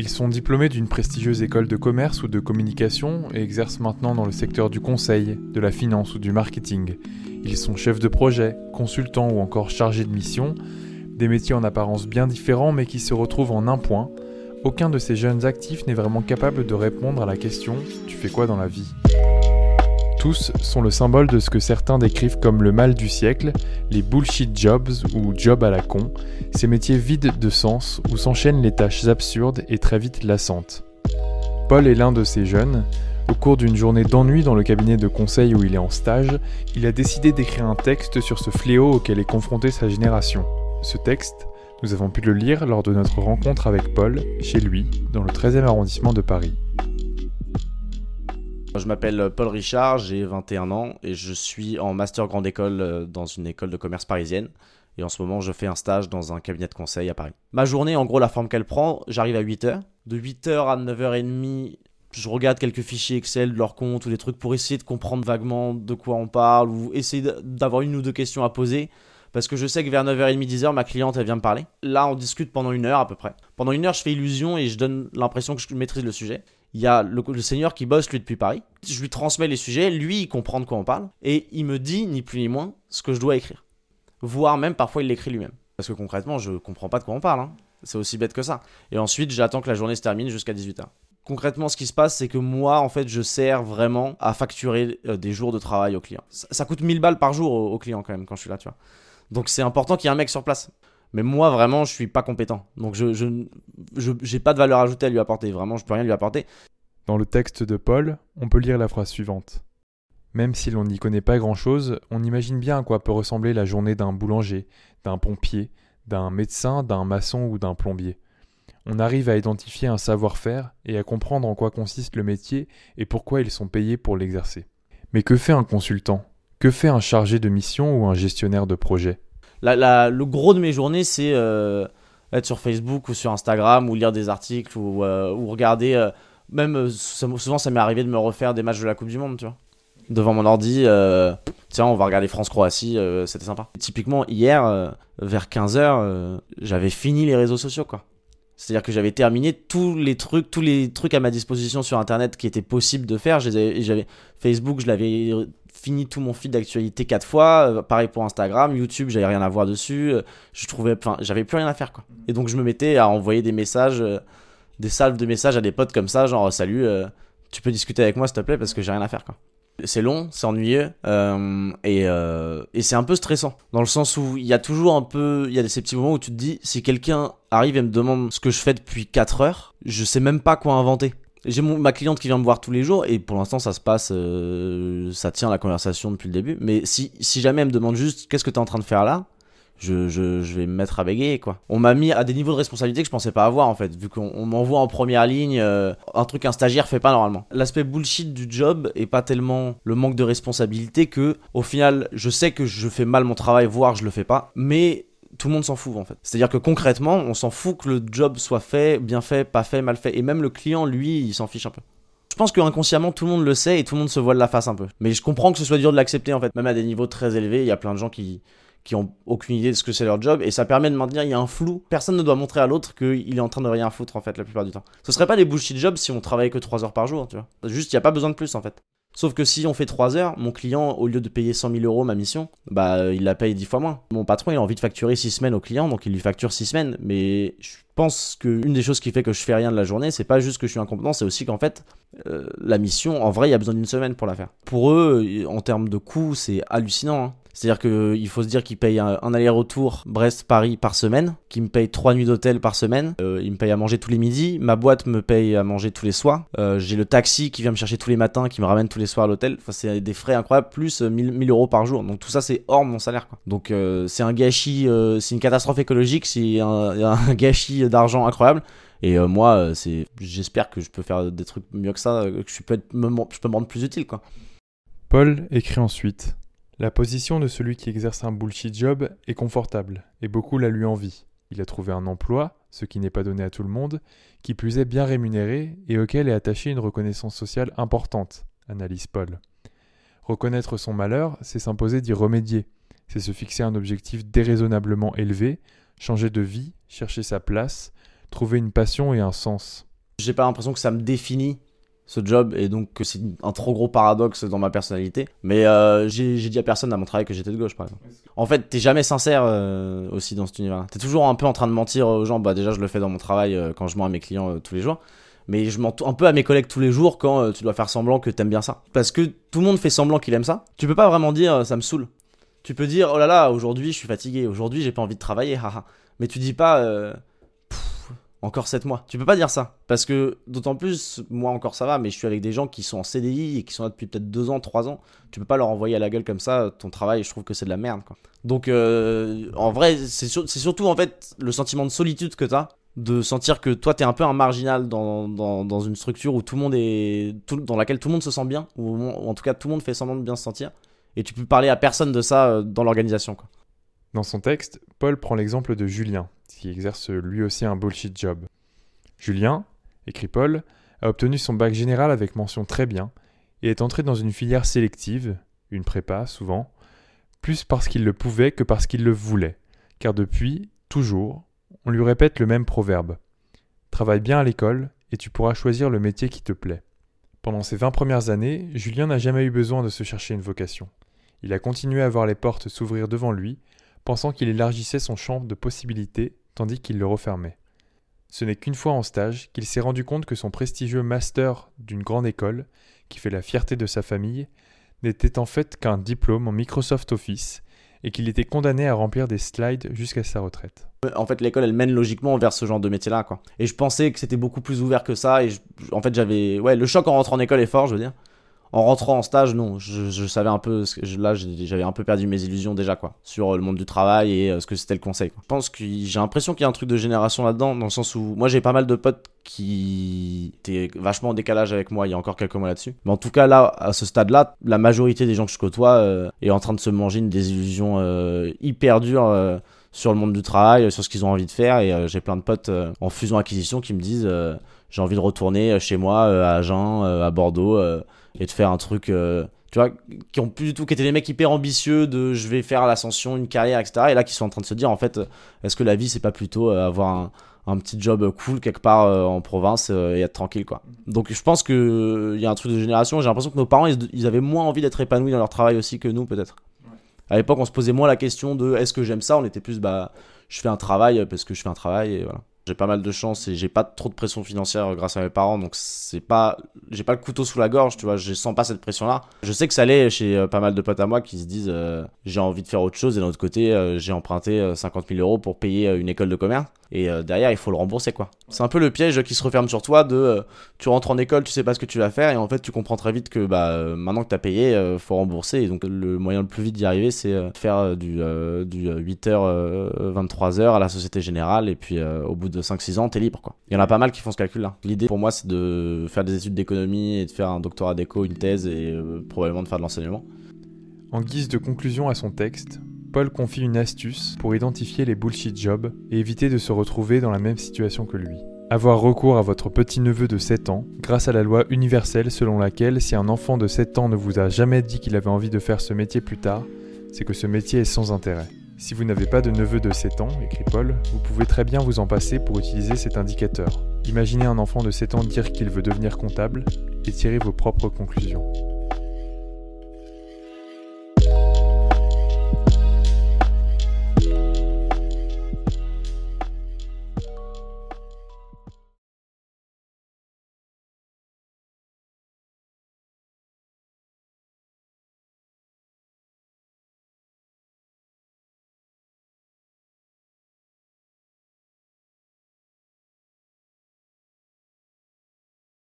Ils sont diplômés d'une prestigieuse école de commerce ou de communication et exercent maintenant dans le secteur du conseil, de la finance ou du marketing. Ils sont chefs de projet, consultants ou encore chargés de mission, des métiers en apparence bien différents mais qui se retrouvent en un point. Aucun de ces jeunes actifs n'est vraiment capable de répondre à la question ⁇ Tu fais quoi dans la vie ?⁇ tous sont le symbole de ce que certains décrivent comme le mal du siècle, les bullshit jobs ou jobs à la con, ces métiers vides de sens où s'enchaînent les tâches absurdes et très vite lassantes. Paul est l'un de ces jeunes. Au cours d'une journée d'ennui dans le cabinet de conseil où il est en stage, il a décidé d'écrire un texte sur ce fléau auquel est confrontée sa génération. Ce texte, nous avons pu le lire lors de notre rencontre avec Paul, chez lui, dans le 13e arrondissement de Paris. Je m'appelle Paul Richard, j'ai 21 ans et je suis en master grande école euh, dans une école de commerce parisienne. Et en ce moment, je fais un stage dans un cabinet de conseil à Paris. Ma journée, en gros, la forme qu'elle prend, j'arrive à 8h. De 8h à 9h30, je regarde quelques fichiers Excel de leur compte ou des trucs pour essayer de comprendre vaguement de quoi on parle ou essayer d'avoir une ou deux questions à poser. Parce que je sais que vers 9h30, 10h, ma cliente, elle vient me parler. Là, on discute pendant une heure à peu près. Pendant une heure, je fais illusion et je donne l'impression que je maîtrise le sujet il y a le, seigneur qui bosse lui depuis Paris. Je lui transmets les sujets, lui il comprend de quoi on parle, et il me dit ni plus ni moins ce que je dois écrire. Voire même parfois il l'écrit lui-même. Parce que concrètement je comprends pas de quoi on parle. Hein. C'est aussi bête que ça. Et ensuite j'attends que la journée se termine jusqu'à 18h. Concrètement, ce qui se passe, c'est que moi, en fait, je sers vraiment à facturer euh, des jours de travail aux clients. Ça, coûte 1000 balles par jour aux, aux clients quand même quand je suis là, tu vois. Donc c'est important qu'il y ait un mec sur place. Mais moi, vraiment, je suis pas compétent. Donc, je n'ai pas de valeur ajoutée à lui apporter. Vraiment, je peux rien lui apporter. Dans le texte de Paul, on peut lire la phrase suivante. Même si l'on n'y connaît pas grand-chose, on imagine bien à quoi peut ressembler la journée d'un boulanger, d'un pompier, d'un médecin, d'un maçon ou d'un plombier. On arrive à identifier un savoir-faire et à comprendre en quoi consiste le métier et pourquoi ils sont payés pour l'exercer. Mais que fait un consultant? Que fait un chargé de mission ou un gestionnaire de projet? Le gros de mes journées, c'est euh, être sur Facebook ou sur Instagram ou lire des articles ou, euh, regarder. Euh, même souvent, ça m'est arrivé de me refaire des matchs de la Coupe du Monde, tu vois. Devant mon ordi, tiens, on va regarder France-Croatie, c'était sympa. Typiquement, hier, vers 15h, j'avais fini les réseaux sociaux, quoi. C'est-à-dire que j'avais terminé tous les trucs, tous les trucs à ma disposition sur Internet qui étaient possibles de faire. J'avais Facebook, je l'avais fini tout mon feed d'actualité quatre fois. Euh, pareil pour Instagram, YouTube, j'avais rien à voir dessus. Euh, je trouvais, enfin, j'avais plus rien à faire quoi. Et donc je me mettais à envoyer des messages, euh, des salves de messages à des potes comme ça, genre salut, tu peux discuter avec moi s'il te plaît parce que j'ai rien à faire quoi. C'est long, c'est ennuyeux et, et c'est un peu stressant dans le sens où il y a toujours un peu, il y a ces petits moments où tu te dis si quelqu'un arrive et me demande ce que je fais depuis 4 heures, je sais même pas quoi inventer. J'ai ma cliente qui vient me voir tous les jours et pour l'instant ça se passe, euh, ça tient la conversation depuis le début. Mais si, jamais elle me demande juste qu'est-ce que tu es en train de faire là, je, je, je, vais me mettre à bégayer quoi. On m'a mis à des niveaux de responsabilité que je pensais pas avoir en fait, vu qu'on m'envoie en première ligne euh, un truc qu'un stagiaire fait pas normalement. L'aspect bullshit du job est pas tellement le manque de responsabilité que au final je sais que je fais mal mon travail, voire je le fais pas, mais tout le monde s'en fout en fait. C'est-à-dire que concrètement, on s'en fout que le job soit fait, bien fait, pas fait, mal fait. Et même le client, lui, il s'en fiche un peu. Je pense que inconsciemment tout le monde le sait et tout le monde se voile la face un peu. Mais je comprends que ce soit dur de l'accepter en fait. Même à des niveaux très élevés, il y a plein de gens qui, qui ont aucune idée de ce que c'est leur job et ça permet de maintenir il y a un flou. Personne ne doit montrer à l'autre qu'il est en train de rien foutre en fait la plupart du temps. Ce serait pas des bullshit jobs si on travaillait que 3 heures par jour, tu vois. Juste il y a pas besoin de plus en fait. Sauf que si on fait 3 heures, mon client, au lieu de payer 100 000 euros ma mission, bah il la paye 10 fois moins. Mon patron, il a envie de facturer 6 semaines au client, donc il lui facture 6 semaines. Mais je pense qu'une des choses qui fait que je fais rien de la journée, c'est pas juste que je suis incompétent, c'est aussi qu'en fait, euh, la mission, en vrai, il y a besoin d'une semaine pour la faire. Pour eux, en termes de coûts, c'est hallucinant. Hein. C'est-à-dire qu'il faut se dire qu'ils payent un, aller-retour Brest-Paris par semaine, qu'ils me payent trois nuits d'hôtel par semaine, euh, ils me payent à manger tous les midis, ma boîte me paye à manger tous les soirs, euh, j'ai le taxi qui vient me chercher tous les matins, qui me ramène tous les soirs à l'hôtel, enfin, c'est des frais incroyables, plus 1000, euh, euros par jour. Donc tout ça c'est hors mon salaire. Donc c'est un gâchis, c'est une catastrophe écologique, c'est un, gâchis d'argent incroyable. Et moi, c'est, j'espère que je peux faire des trucs mieux que ça, que je peux, être, je peux me rendre plus utile. Quoi. Paul écrit ensuite la position de celui qui exerce un bullshit job est confortable, et beaucoup la lui envie. Il a trouvé un emploi, ce qui n'est pas donné à tout le monde, qui plus est bien rémunéré et auquel est attachée une reconnaissance sociale importante, analyse Paul. Reconnaître son malheur, c'est s'imposer d'y remédier, c'est se fixer un objectif déraisonnablement élevé, changer de vie, chercher sa place, trouver une passion et un sens. J'ai pas l'impression que ça me définit ce job et donc que c'est un trop gros paradoxe dans ma personnalité. Mais euh, j'ai dit à personne à mon travail que j'étais de gauche, par exemple. En fait, t'es jamais sincère euh, aussi dans cet univers. T'es toujours un peu en train de mentir aux gens. Bah déjà, je le fais dans mon travail euh, quand je mens à mes clients tous les jours. Mais je mens un peu à mes collègues tous les jours quand tu dois faire semblant que t'aimes bien ça. Parce que tout le monde fait semblant qu'il aime ça. Tu peux pas vraiment dire ça me saoule. Tu peux dire oh là là, aujourd'hui je suis fatigué, aujourd'hui j'ai pas envie de travailler, haha. Mais tu dis pas encore 7 mois. Tu peux pas dire ça. Parce que, d'autant plus, moi encore ça va, mais je suis avec des gens qui sont en CDI et qui sont là depuis peut-être 2 ans, 3 ans. Tu peux pas leur envoyer à la gueule comme ça ton travail, je trouve que c'est de la merde. Donc, euh, en vrai, c'est, surtout en fait le sentiment de solitude que t'as. De sentir que toi t'es un peu un marginal dans, dans, une structure où tout le monde est. dans laquelle tout le monde se sent bien, ou, en tout cas tout le monde fait semblant de bien se sentir. Et tu peux parler à personne de ça euh, dans l'organisation. Dans son texte, Paul prend l'exemple de Julien, qui exerce lui aussi un bullshit job. Julien, écrit Paul, a obtenu son bac général avec mention très bien et est entré dans une filière sélective, une prépa souvent, plus parce qu'il le pouvait que parce qu'il le voulait, car depuis, toujours, on lui répète le même proverbe. Travaille bien à l'école et tu pourras choisir le métier qui te plaît. Pendant ces 20 premières années, Julien n'a jamais eu besoin de se chercher une vocation. Il a continué à voir les portes s'ouvrir devant lui, pensant qu'il élargissait son champ de possibilités tandis qu'il le refermait. Ce n'est qu'une fois en stage qu'il s'est rendu compte que son prestigieux master d'une grande école, qui fait la fierté de sa famille, n'était en fait qu'un diplôme en Microsoft Office et qu'il était condamné à remplir des slides jusqu'à sa retraite. En fait, l'école, elle mène logiquement vers ce genre de métier-là. Et je pensais que c'était beaucoup plus ouvert que ça. Et en fait, j'avais, ouais, le choc en rentrant en école est fort, je veux dire en rentrant en stage, non, je, savais un peu, là j'avais un peu perdu mes illusions déjà quoi, sur le monde du travail et euh, ce que c'était le conseil. Je pense que j'ai l'impression qu'il y a un truc de génération là-dedans, dans le sens où moi j'ai pas mal de potes qui étaient vachement en décalage avec moi il y a encore quelques mois là-dessus. Mais en tout cas là, à ce stade-là, la majorité des gens que je côtoie euh, est en train de se manger une désillusion euh, hyper dure sur le monde du travail, sur ce qu'ils ont envie de faire et j'ai plein de potes en fusion acquisition qui me disent j'ai envie de retourner chez moi à Agen, à Bordeaux et de faire un truc euh, tu vois qui ont plus du tout qui étaient des mecs hyper ambitieux de je vais faire l'ascension une carrière etc et là qui sont en train de se dire en fait est-ce que la vie c'est pas plutôt euh, avoir un, petit job cool quelque part euh, en province et être tranquille quoi. Donc je pense que il y a un truc de génération j'ai l'impression que nos parents ils, avaient moins envie d'être épanouis dans leur travail aussi que nous peut-être à l'époque on se posait moins la question de est-ce que j'aime ça? On était plus bah je fais un travail parce que je fais un travail et voilà. J'ai pas mal de chance et j'ai pas trop de pression financière grâce à mes parents, donc c'est pas, j'ai pas le couteau sous la gorge, tu vois, je sens pas cette pression-là. Je sais que ça l'est chez euh, pas mal de potes à moi qui se disent euh, j'ai envie de faire autre chose et d'un autre côté euh, j'ai emprunté 50 000 euros pour payer une école de commerce et derrière il faut le rembourser quoi. C'est un peu le piège qui se referme sur toi de tu rentres en école, tu sais pas ce que tu vas faire et en fait tu comprends très vite que bah maintenant que t'as payé, faut rembourser et donc le moyen le plus vite d'y arriver c'est faire du, du 8h 23h à la Société Générale et puis au bout de 5-6 ans, t'es libre quoi. Il y en a pas mal qui font ce calcul-là. L'idée pour moi, c'est de faire des études d'économie et de faire un doctorat d'éco, une thèse et euh, probablement de faire de l'enseignement. En guise de conclusion à son texte, Paul confie une astuce pour identifier les bullshit jobs et éviter de se retrouver dans la même situation que lui. Avoir recours à votre petit-neveu de 7 ans grâce à la loi universelle selon laquelle si un enfant de 7 ans ne vous a jamais dit qu'il avait envie de faire ce métier plus tard, c'est que ce métier est sans intérêt. Si vous n'avez pas de neveu de 7 ans, écrit Paul, vous pouvez très bien vous en passer pour utiliser cet indicateur. Imaginez un enfant de 7 ans dire qu'il veut devenir comptable et tirez vos propres conclusions.